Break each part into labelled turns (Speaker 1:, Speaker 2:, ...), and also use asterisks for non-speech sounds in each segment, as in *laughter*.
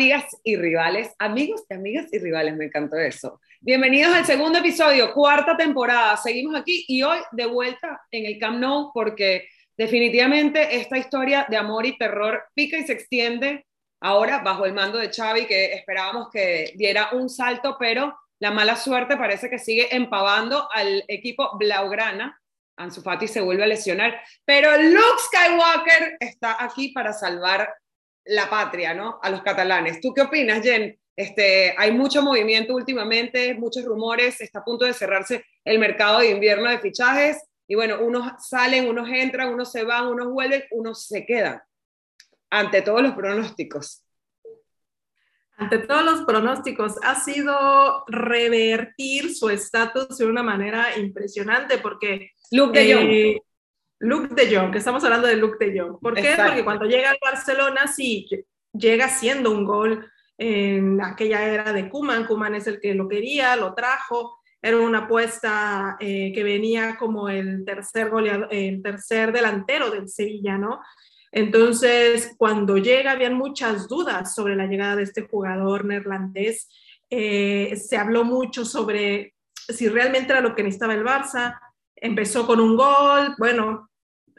Speaker 1: amigas y rivales, amigos de amigas y rivales, me encantó eso. Bienvenidos al segundo episodio, cuarta temporada. Seguimos aquí y hoy de vuelta en el Camp Nou porque definitivamente esta historia de amor y terror pica y se extiende ahora bajo el mando de Xavi que esperábamos que diera un salto, pero la mala suerte parece que sigue empavando al equipo blaugrana. Ansu Fati se vuelve a lesionar, pero Luke Skywalker está aquí para salvar la patria, ¿no? A los catalanes. ¿Tú qué opinas, Jen? Este, hay mucho movimiento últimamente, muchos rumores, está a punto de cerrarse el mercado de invierno de fichajes y bueno, unos salen, unos entran, unos se van, unos vuelven, unos se quedan. Ante todos los pronósticos.
Speaker 2: Ante todos los pronósticos, ha sido revertir su estatus de una manera impresionante porque...
Speaker 1: Luke de Jong.
Speaker 2: Eh, Luke de Jong, que estamos hablando de Luke de Jong. ¿Por qué? Porque cuando llega al Barcelona, sí, llega siendo un gol en aquella era de Kuman. Kuman es el que lo quería, lo trajo. Era una apuesta eh, que venía como el tercer, goleador, el tercer delantero del Sevilla, ¿no? Entonces, cuando llega, habían muchas dudas sobre la llegada de este jugador neerlandés. Eh, se habló mucho sobre si realmente era lo que necesitaba el Barça. Empezó con un gol, bueno,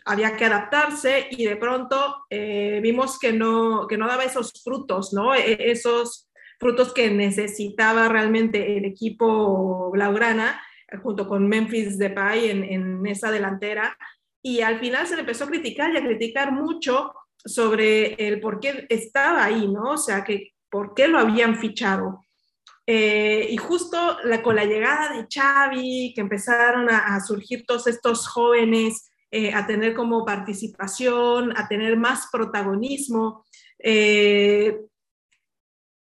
Speaker 2: había que adaptarse y de pronto eh, vimos que no, que no daba esos frutos, ¿no? E, esos frutos que necesitaba realmente el equipo Blaugrana eh, junto con Memphis Depay en, en esa delantera. Y al final se le empezó a criticar y a criticar mucho sobre el por qué estaba ahí, ¿no? O sea, que por qué lo habían fichado. Eh, y justo con la llegada de Xavi, que empezaron a surgir todos estos jóvenes eh, a tener como participación, a tener más protagonismo. Eh,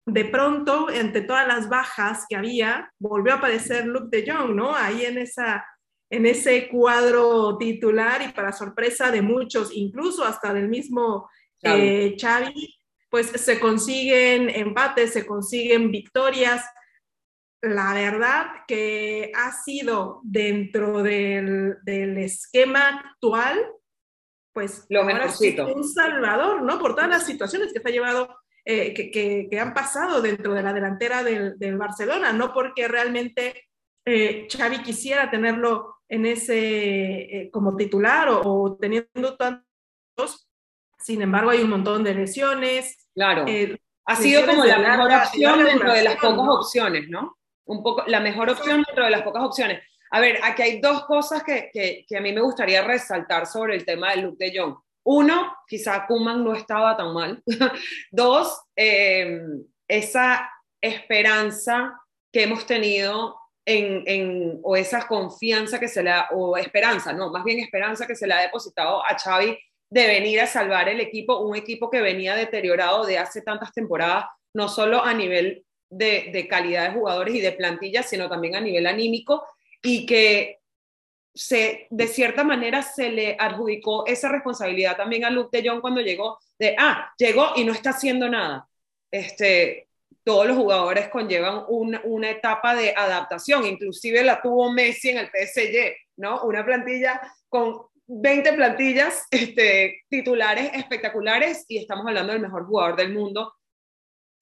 Speaker 2: de pronto, entre todas las bajas que había, volvió a aparecer Luke de Jong, ¿no? Ahí en, esa, en ese cuadro titular y para sorpresa de muchos, incluso hasta del mismo eh, Xavi, pues se consiguen empates, se consiguen victorias la verdad que ha sido dentro del, esquema actual, pues
Speaker 1: lo
Speaker 2: un salvador, ¿no? Por todas las situaciones que se ha llevado, eh, que, han pasado dentro de la delantera del, Barcelona, no porque realmente eh, Xavi quisiera tenerlo en ese, eh, como titular o, teniendo tantos, sin embargo hay un montón de lesiones.
Speaker 1: Claro. ha sido como la mejor opción dentro de las pocas opciones, ¿no? Un poco la mejor opción dentro de las pocas opciones. A ver, aquí hay dos cosas que, que, a mí me gustaría resaltar sobre el tema del look de John. Uno, quizá Kuman no estaba tan mal. *laughs* Dos, eh, esa esperanza que hemos tenido en, en, o esa confianza que se le ha, o esperanza, no, más bien esperanza que se le ha depositado a Xavi de venir a salvar el equipo, un equipo que venía deteriorado de hace tantas temporadas, no solo a nivel de, calidad de jugadores y de plantilla, sino también a nivel anímico y que se, de cierta manera se le adjudicó esa responsabilidad también a Luke de Jong cuando llegó, de, ah, llegó y no está haciendo nada. Este, todos los jugadores conllevan una, una etapa de adaptación, inclusive la tuvo Messi en el PSG, ¿no? Una plantilla con 20 plantillas este, titulares espectaculares y estamos hablando del mejor jugador del mundo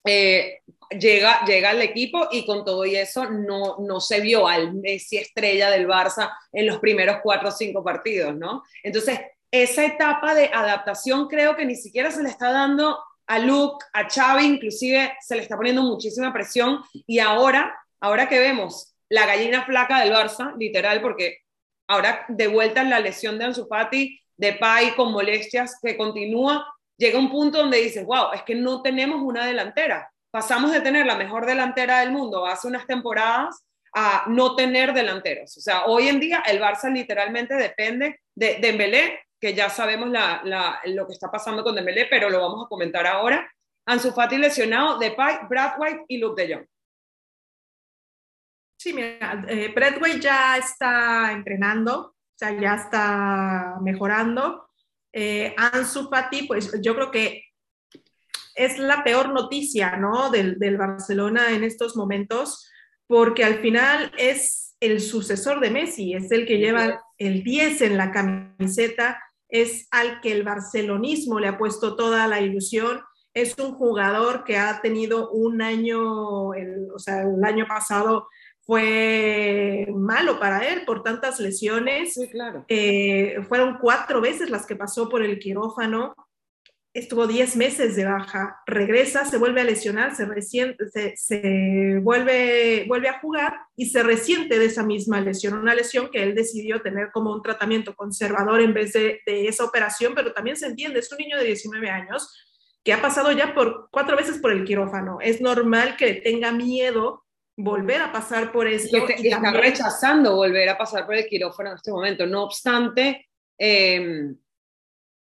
Speaker 1: eh, llega, llega al equipo y con todo y eso no, no se vio al Messi estrella del Barça en los primeros cuatro o cinco partidos, ¿no? Entonces, esa etapa de adaptación creo que ni siquiera se le está dando a Luke, a Xavi, inclusive se le está poniendo muchísima presión y ahora, ahora que vemos la gallina flaca del Barça, literal, porque ahora de vuelta en la lesión de Ansu Fati, de Pai con molestias que continúa, llega un punto donde dices, wow, es que no tenemos una delantera. Pasamos de tener la mejor delantera del mundo hace unas temporadas a no tener delanteros. O sea, hoy en día el Barça literalmente depende de Dembélé, que ya sabemos lo que está pasando con Dembélé, pero lo vamos a comentar ahora. Ansu Fati lesionado, Depay, Brad White y Luke de Jong.
Speaker 2: Sí, mira, eh, Brad White ya está entrenando, o sea, ya está mejorando eh, Ansu Fati, pues yo creo que es la peor noticia, ¿no? Del, Barcelona en estos momentos, porque al final es el sucesor de Messi, es el que lleva el 10 en la camiseta, es al que el barcelonismo le ha puesto toda la ilusión es un jugador que ha tenido un año, o sea, el año pasado fue malo para él por tantas lesiones.
Speaker 1: Sí, claro.
Speaker 2: Eh, fueron cuatro veces las que pasó por el quirófano. Estuvo diez meses de baja, regresa, se vuelve a lesionar, se, se, se, vuelve, vuelve a jugar y se resiente de esa misma lesión, una lesión que él decidió tener como un tratamiento conservador en vez de, de esa operación, pero también se entiende, es un niño de 19 años que ha pasado ya por cuatro veces por el quirófano. Es normal que tenga miedo volver a pasar por esto.
Speaker 1: Y, está rechazando volver a pasar por el quirófano en este momento. No obstante, em,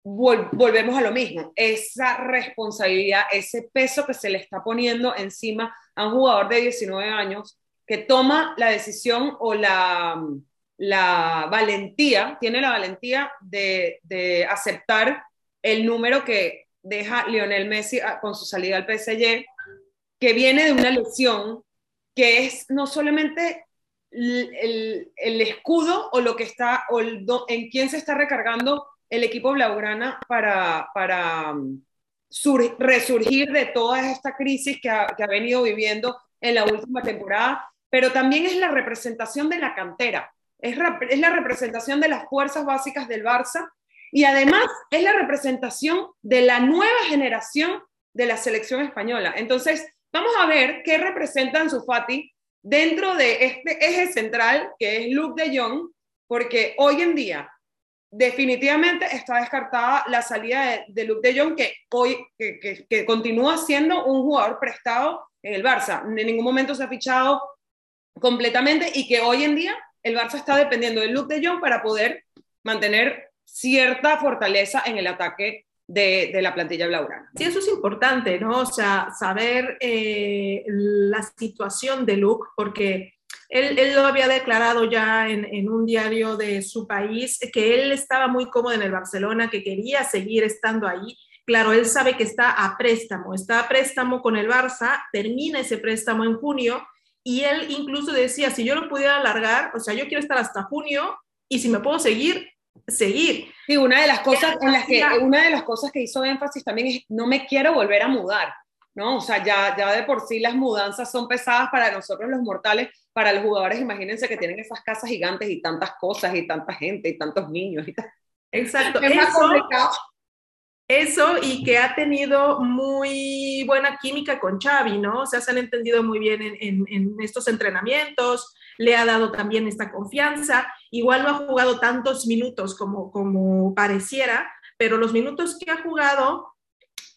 Speaker 1: volvemos a lo mismo. Esa responsabilidad, ese peso que se le está poniendo encima a un jugador de 19 años que toma la decisión o la, la valentía, tiene la valentía de, de aceptar el número que deja Lionel Messi ah, con su salida al PSG, que viene de una lesión que es no solamente el, escudo o lo que está, o en quién se está recargando el equipo Blaugrana para, para um, resurgir de toda esta crisis que ha, que ha venido viviendo en la última temporada, pero también es la representación de la cantera, es, es la representación de las fuerzas básicas del Barça y además es la representación de la nueva generación de la selección española. Entonces, Vamos a ver qué representa Ansu Fati dentro de este eje central que es Luke de Jong, porque hoy en día definitivamente está descartada la salida de, Luke de Jong, que hoy que, que, continúa siendo un jugador prestado en el Barça. En ningún momento se ha fichado completamente y que hoy en día el Barça está dependiendo de Luke de Jong para poder mantener cierta fortaleza en el ataque de, la plantilla blaugrana.
Speaker 2: Sí, eso es importante, ¿no? O sea, saber eh, la situación de Luke, porque él, él, lo había declarado ya en, en, un diario de su país, que él estaba muy cómodo en el Barcelona, que quería seguir estando ahí. Claro, él sabe que está a préstamo, está a préstamo con el Barça, termina ese préstamo en junio y él incluso decía, si yo lo pudiera alargar, o sea, yo quiero estar hasta junio y si me puedo seguir, seguir.
Speaker 1: Sí, una de las cosas en las que una de las cosas que hizo énfasis también es no me quiero volver a mudar, ¿no? O sea, ya, ya de por sí las mudanzas son pesadas para nosotros los mortales, para los jugadores, imagínense que tienen esas casas gigantes y tantas cosas y tanta gente y tantos niños y tal.
Speaker 2: Exacto. Es más complicado. Eso y que ha tenido muy buena química con Xavi, ¿no? O sea, se han entendido muy bien en, en, en estos entrenamientos, le ha dado también esta confianza. Igual no ha jugado tantos minutos como, como pareciera, pero los minutos que ha jugado,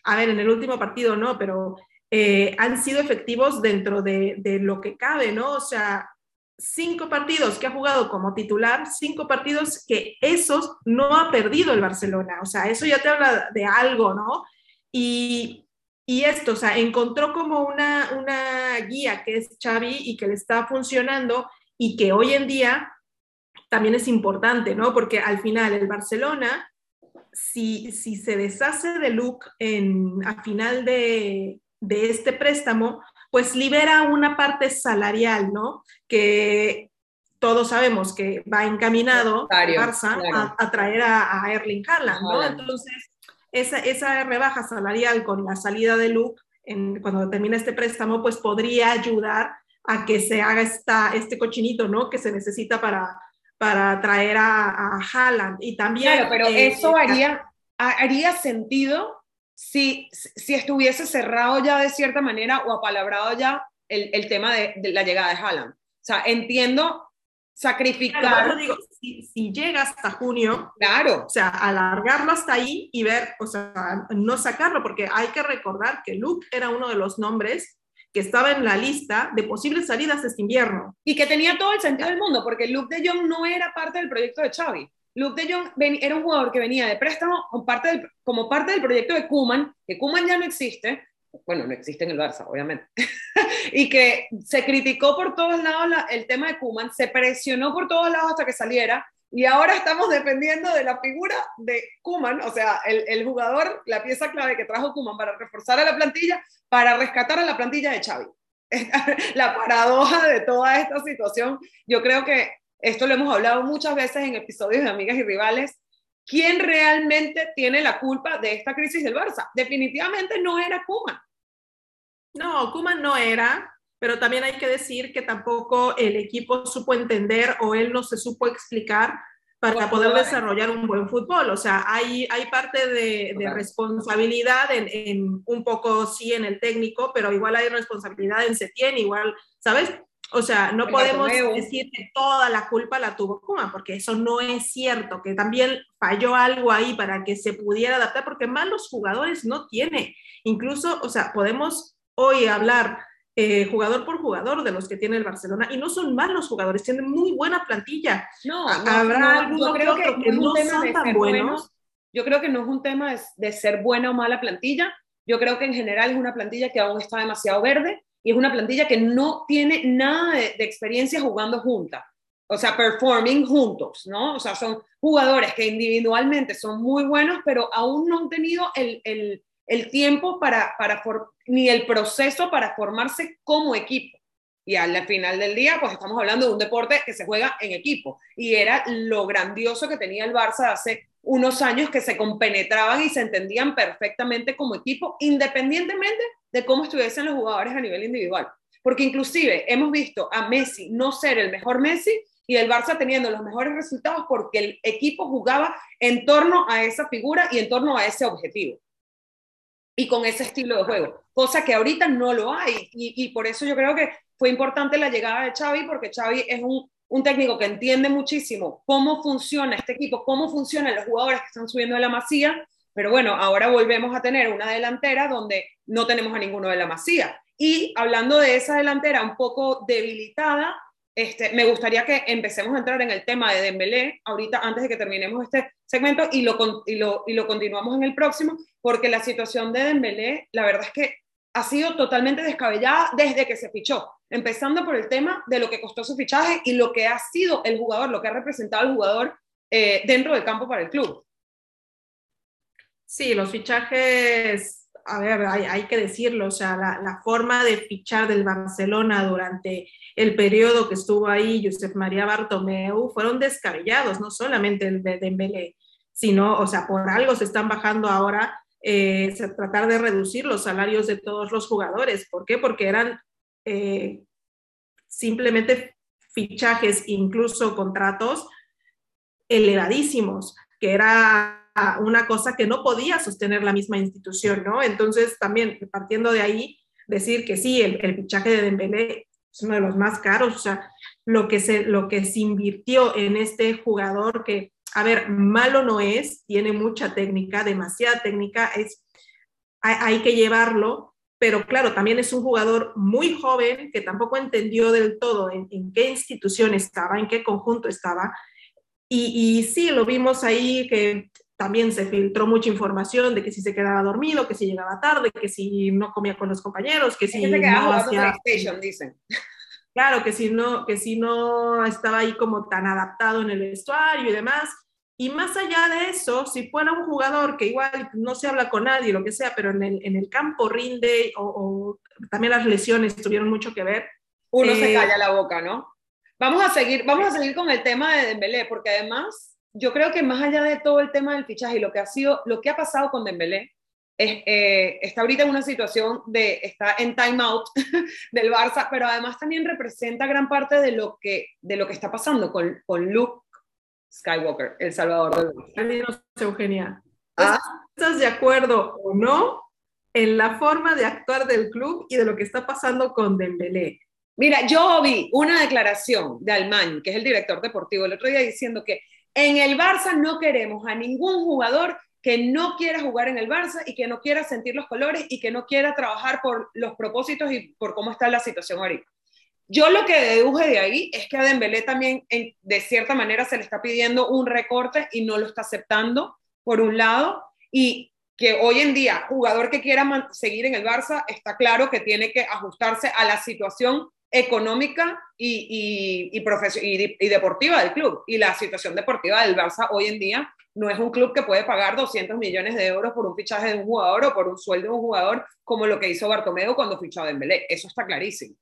Speaker 2: a ver, en el último partido no, pero eh, han sido efectivos dentro de, de, lo que cabe, ¿no? O sea, cinco partidos que ha jugado como titular, cinco partidos que esos no ha perdido el Barcelona, o sea, eso ya te habla de algo, ¿no? Y, y esto, o sea, encontró como una, una guía que es Xavi y que le está funcionando y que hoy en día también es importante, ¿no? Porque al final el Barcelona, si, si se deshace de Luke en, a final de, de este préstamo, pues libera una parte salarial, ¿no? Que todos sabemos que va encaminado Barça a, traer a, a Erling Haaland, ¿no? Entonces, esa, esa rebaja salarial con la salida de Luke, en, cuando termina este préstamo, pues podría ayudar a que se haga esta, este cochinito, ¿no? Que se necesita para, para traer a, a Haaland. Y también...
Speaker 1: Claro, pero eh, eso haría, haría sentido si, si estuviese cerrado ya de cierta manera o apalabrado ya el, el tema de, de, la llegada de Haaland. O sea, entiendo sacrificar.
Speaker 2: digo, si, si, llega hasta junio,
Speaker 1: claro.
Speaker 2: o sea, alargarlo hasta ahí y ver, o sea, no sacarlo, porque hay que recordar que Luke era uno de los nombres que estaba en la lista de posibles salidas este invierno.
Speaker 1: Y que tenía todo el sentido del mundo, porque Luke de Jong no era parte del proyecto de Xavi. Luke de Jong era un jugador que venía de préstamo como parte del, como parte del proyecto de Kuman, que Kuman ya no existe, bueno, no existe en el Barça, obviamente, *laughs* y que se criticó por todos lados la, el tema de Kuman, se presionó por todos lados hasta que saliera, y ahora estamos dependiendo de la figura de Kuman, o sea, el, el, jugador, la pieza clave que trajo Kuman para reforzar a la plantilla, para rescatar a la plantilla de Xavi. *laughs* la paradoja de toda esta situación, yo creo que esto lo hemos hablado muchas veces en episodios de Amigas y Rivales, ¿quién realmente tiene la culpa de esta crisis del Barça? Definitivamente no era Kuman.
Speaker 2: No, Kuman no era, pero también hay que decir que tampoco el equipo supo entender o él no se supo explicar para poder desarrollar un buen fútbol. O sea, hay, hay parte de, responsabilidad en, un poco sí en el técnico, pero igual hay responsabilidad en Setién, igual, ¿sabes? O sea, no podemos decir que toda la culpa la tuvo Kuma, porque eso no es cierto, que también falló algo ahí para que se pudiera adaptar, porque malos jugadores no tiene. Incluso, o sea, podemos hoy hablar eh, jugador por jugador de los que tiene el Barcelona y no son malos jugadores, tienen muy buena plantilla.
Speaker 1: No, habrá creo que, no son tan buenos. yo creo que no es un tema de, ser buena o mala plantilla. Yo creo que en general es una plantilla que aún está demasiado verde y es una plantilla que no tiene nada de, experiencia jugando junta. O sea, performing juntos, ¿no? O sea, son jugadores que individualmente son muy buenos, pero aún no han tenido el, el el tiempo para, para ni el proceso para formarse como equipo. Y al final del día, pues estamos hablando de un deporte que se juega en equipo. Y era lo grandioso que tenía el Barça hace unos años que se compenetraban y se entendían perfectamente como equipo, independientemente de cómo estuviesen los jugadores a nivel individual. Porque inclusive hemos visto a Messi no ser el mejor Messi y el Barça teniendo los mejores resultados porque el equipo jugaba en torno a esa figura y en torno a ese objetivo y con ese estilo de juego, cosa que ahorita no lo hay. Y, por eso yo creo que fue importante la llegada de Xavi, porque Xavi es un, un, técnico que entiende muchísimo cómo funciona este equipo, cómo funcionan los jugadores que están subiendo de la masía, pero bueno, ahora volvemos a tener una delantera donde no tenemos a ninguno de la masía. Y hablando de esa delantera un poco debilitada, este, me gustaría que empecemos a entrar en el tema de Dembélé ahorita antes de que terminemos este segmento y lo, y lo, y lo continuamos en el próximo, porque la situación de Dembélé, la verdad es que ha sido totalmente descabellada desde que se fichó, empezando por el tema de lo que costó su fichaje y lo que ha sido el jugador, lo que ha representado el jugador eh, dentro del campo para el club.
Speaker 2: Sí, los fichajes, a ver, hay, que decirlo, o sea, la, la, forma de fichar del Barcelona durante el periodo que estuvo ahí Josep María Bartomeu fueron descabellados, no solamente el de Dembélé, sino, o sea, por algo se están bajando ahora, eh, tratar de reducir los salarios de todos los jugadores. ¿Por qué? Porque eran eh, simplemente fichajes, incluso contratos elevadísimos, que era una cosa que no podía sostener la misma institución, ¿no? Entonces, también partiendo de ahí, decir que sí, el, el fichaje de Dembélé es uno de los más caros, o sea, lo que se, lo que se invirtió en este jugador que, a ver, malo no es, tiene mucha técnica, demasiada técnica, es, hay, que llevarlo, pero claro, también es un jugador muy joven que tampoco entendió del todo en, qué institución estaba, en qué conjunto estaba. Y, y, sí, lo vimos ahí que también se filtró mucha información de que si se quedaba dormido, que si llegaba tarde, que si no comía con los compañeros, que si no hacía... dicen. Claro, que si, no, que si no estaba ahí como tan adaptado en el vestuario y demás. Y más allá de eso, si fuera un jugador que igual no se habla con nadie, lo que sea, pero en el, en el campo rinde o, también las lesiones tuvieron mucho que ver.
Speaker 1: Uno se eh, calla la boca, ¿no? Vamos a seguir, vamos a seguir con el tema de Dembélé, porque además yo creo que más allá de todo el tema del fichaje y lo que ha sido, lo que ha pasado con Dembélé, es, eh, está ahorita en una situación de, está en time out *laughs* del Barça, pero además también representa gran parte de lo que, de lo que está pasando con, con Luke Skywalker, el salvador
Speaker 2: del Eugenia. ¿Ah? ¿Estás de acuerdo o no en la forma de actuar del club y de lo que está pasando con Dembélé?
Speaker 1: Mira, yo vi una declaración de Almañ, que es el director deportivo, el otro día diciendo que en el Barça no queremos a ningún jugador que no quiera jugar en el Barça y que no quiera sentir los colores y que no quiera trabajar por los propósitos y por cómo está la situación ahorita. Yo lo que deduje de ahí es que a Dembélé también de cierta manera se le está pidiendo un recorte y no lo está aceptando por un lado y que hoy en día jugador que quiera seguir en el Barça está claro que tiene que ajustarse a la situación económica y, y, y, deportiva del club. Y la situación deportiva del Barça hoy en día no es un club que puede pagar 200 millones de euros por un fichaje de un jugador o por un sueldo de un jugador como lo que hizo Bartomeu cuando fichó a Dembélé. Eso está clarísimo.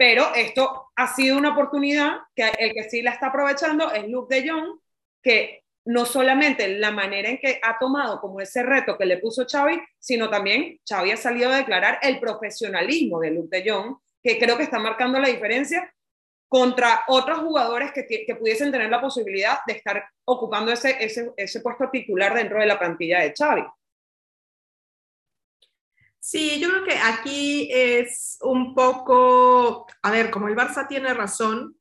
Speaker 1: Pero esto ha sido una oportunidad que el que sí la está aprovechando es Luke de Jong, que no solamente la manera en que ha tomado como ese reto que le puso Xavi, sino también Xavi ha salido a declarar el profesionalismo de Luke de Jong, que creo que está marcando la diferencia contra otros jugadores que, pudiesen tener la posibilidad de estar ocupando ese, ese, ese puesto titular dentro de la plantilla de Xavi.
Speaker 2: Sí, yo creo que aquí es un poco, a ver, como el Barça tiene razón,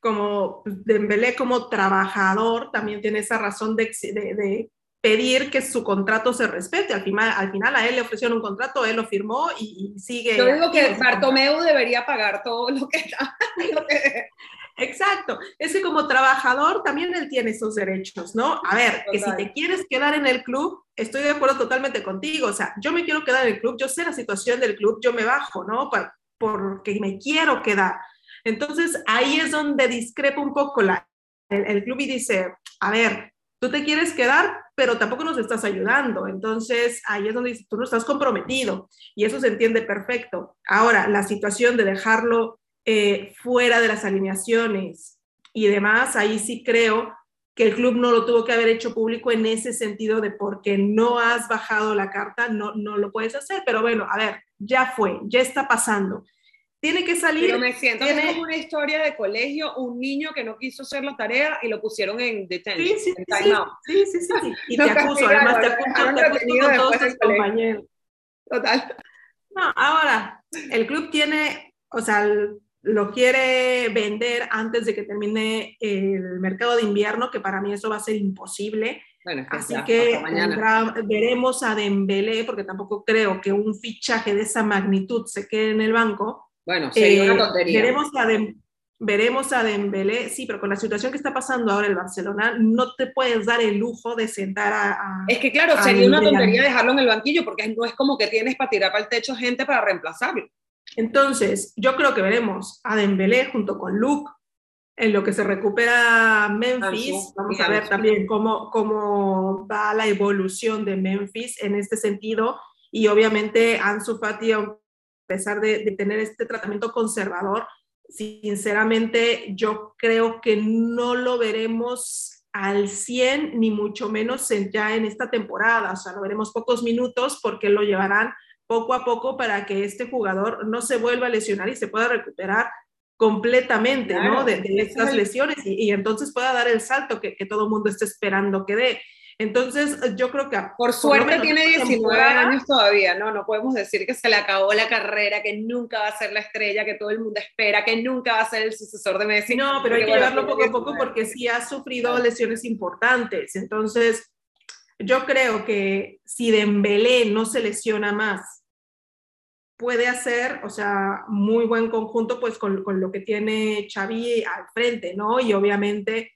Speaker 2: como Dembélé como trabajador también tiene esa razón de, de, pedir que su contrato se respete. Al final, al final a él le ofrecieron un contrato, él lo firmó y, sigue.
Speaker 1: Yo digo que Bartomeu debería pagar todo lo que, *laughs* lo que, *laughs*
Speaker 2: Exacto. Es que como trabajador también él tiene esos derechos, ¿no? A ver, que si te quieres quedar en el club, estoy de acuerdo totalmente contigo. O sea, yo me quiero quedar en el club, yo sé la situación del club, yo me bajo, ¿no? porque me quiero quedar. Entonces ahí es donde discrepa un poco la, el, club y dice, a ver, tú te quieres quedar, pero tampoco nos estás ayudando. Entonces, ahí es donde dice, tú no estás comprometido. Y eso se entiende perfecto. Ahora, la situación de dejarlo eh, fuera de las alineaciones y demás, ahí sí creo que el club no lo tuvo que haber hecho público en ese sentido de porque no has bajado la carta, no, no lo puedes hacer. Pero bueno, a ver, ya fue, ya está pasando. Tiene que salir.
Speaker 1: Pero me siento tiene... como una historia de colegio, un niño que no quiso hacer la tarea y lo pusieron en detención.
Speaker 2: Sí, sí, sí, sí, sí, Y *laughs* te acuso, además te acuso, te acuso con todos tus compañeros.
Speaker 1: Total.
Speaker 2: No, ahora, el club tiene, o sea, lo quiere vender antes de que termine el mercado de invierno, que para mí eso va a ser imposible. Bueno, Así que veremos a Dembélé, porque tampoco creo que un fichaje de esa magnitud se quede en el banco.
Speaker 1: Bueno, sería una eh, tontería.
Speaker 2: Veremos a, veremos a Dembélé, sí, pero con la situación que está pasando ahora el Barcelona, no te puedes dar el lujo de sentar a...
Speaker 1: es que claro, sería una tontería dejarlo en el banquillo, porque no es como que tienes para tirar para el techo gente para reemplazarlo.
Speaker 2: Entonces, yo creo que veremos a Dembélé junto con Luke en lo que se recupera Memphis. Vamos a ver también cómo, cómo va la evolución de Memphis en este sentido. Y obviamente Ansu Fati, a pesar de, de tener este tratamiento conservador, sinceramente yo creo que no lo veremos al 100, ni mucho menos ya en esta temporada. O sea, lo veremos pocos minutos porque lo llevarán poco a poco para que este jugador no se vuelva a lesionar y se pueda recuperar completamente, ¿no? De, estas lesiones y, entonces pueda dar el salto que, que todo el mundo está esperando que dé. Entonces, yo creo que...
Speaker 1: Por suerte tiene 19 años todavía, ¿no? No podemos decir que se le acabó la carrera, que nunca va a ser la estrella, que todo el mundo espera, que nunca va a ser el sucesor de Messi.
Speaker 2: No, pero hay que llevarlo poco a poco porque sí ha sufrido lesiones importantes. Entonces, yo creo que si Dembélé no se lesiona más, puede hacer, o sea, muy buen conjunto pues con, con lo que tiene Xavi al frente, ¿no? Y obviamente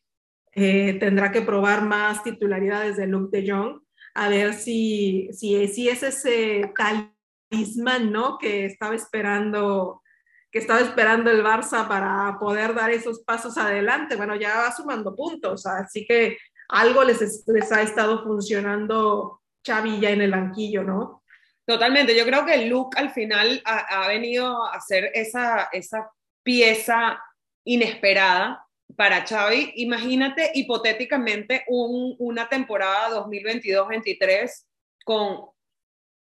Speaker 2: eh, tendrá que probar más titularidades de Luke de Jong, a ver si, si, si es ese talismán, ¿no? Que estaba esperando que estaba esperando el Barça para poder dar esos pasos adelante. Bueno, ya va sumando puntos, así que algo les, les ha estado funcionando Xavi ya en el banquillo, ¿no?
Speaker 1: Totalmente, yo creo que Luke al final ha, ha venido a ser esa, esa pieza inesperada para Xavi. Imagínate hipotéticamente un, una temporada 2022-23 con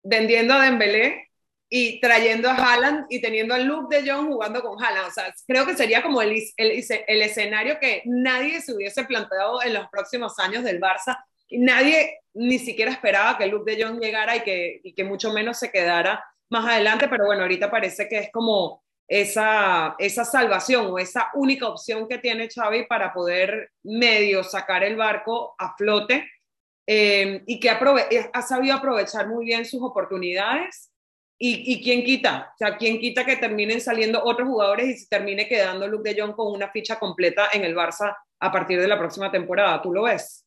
Speaker 1: vendiendo a Dembélé y trayendo a Haaland y teniendo a Luke de Jong jugando con Haaland. O sea, creo que sería como el, el, el, escenario que nadie se hubiese planteado en los próximos años del Barça. Nadie ni siquiera esperaba que Luke de Jong llegara y que, y que mucho menos se quedara más adelante, pero bueno, ahorita parece que es como esa, esa salvación o esa única opción que tiene Xavi para poder medio sacar el barco a flote eh, y que ha sabido aprovechar muy bien sus oportunidades y, y quién quita, o sea, quién quita que terminen saliendo otros jugadores y se termine quedando Luke de Jong con una ficha completa en el Barça a partir de la próxima temporada. ¿Tú lo ves?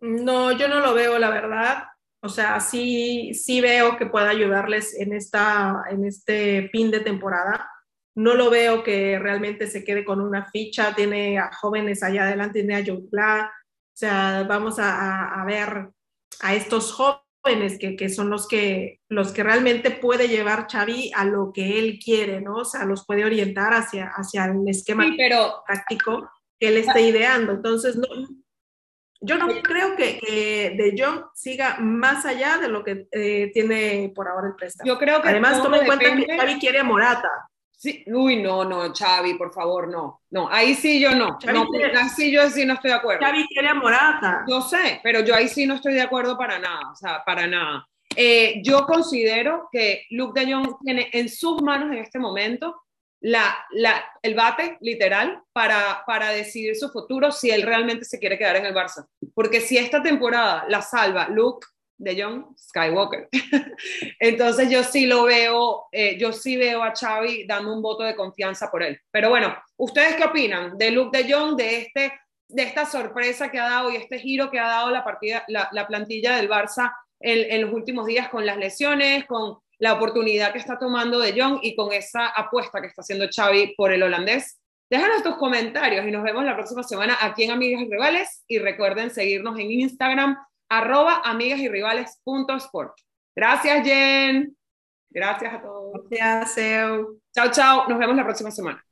Speaker 2: No, yo no lo veo, la verdad. O sea, sí, sí veo que pueda ayudarles en, esta, en este fin de temporada. No lo veo que realmente se quede con una ficha. Tiene a jóvenes allá adelante, tiene a John O sea, vamos a, a ver a estos jóvenes que, son los que, los que realmente puede llevar Xavi a lo que él quiere, ¿no? O sea, los puede orientar hacia, hacia el esquema
Speaker 1: pero,
Speaker 2: táctico que él esté ideando. Entonces, no, Yo no creo que, De Jong siga más allá de lo que eh, tiene por ahora el préstamo.
Speaker 1: Yo creo que
Speaker 2: Además, toma en cuenta que Xavi quiere a Morata.
Speaker 1: Sí, uy, no, no, Xavi, por favor, no. No, ahí sí yo no. no así yo sí no estoy de acuerdo.
Speaker 2: Xavi quiere a Morata.
Speaker 1: Yo sé, pero yo ahí sí no estoy de acuerdo para nada, o sea, para nada. Eh, yo considero que Luke de Jong tiene en sus manos en este momento la, la, el bate, literal, para, para decidir su futuro si él realmente se quiere quedar en el Barça. Porque si esta temporada la salva Luke de John Skywalker, *laughs* entonces yo sí lo veo, eh, yo sí veo a Xavi dando un voto de confianza por él. Pero bueno, ¿ustedes qué opinan de Luke de Jong, de, este, de esta sorpresa que ha dado y este giro que ha dado la, partida, la, la plantilla del Barça en, los últimos días con las lesiones, con la oportunidad que está tomando De Jong y con esa apuesta que está haciendo Xavi por el holandés. Déjanos tus comentarios y nos vemos la próxima semana aquí en Amigas Rivales y recuerden seguirnos en Instagram arroba amigas y rivales Gracias Jen. Gracias a todos.
Speaker 2: Gracias.
Speaker 1: Chao, chao. Nos vemos la próxima semana.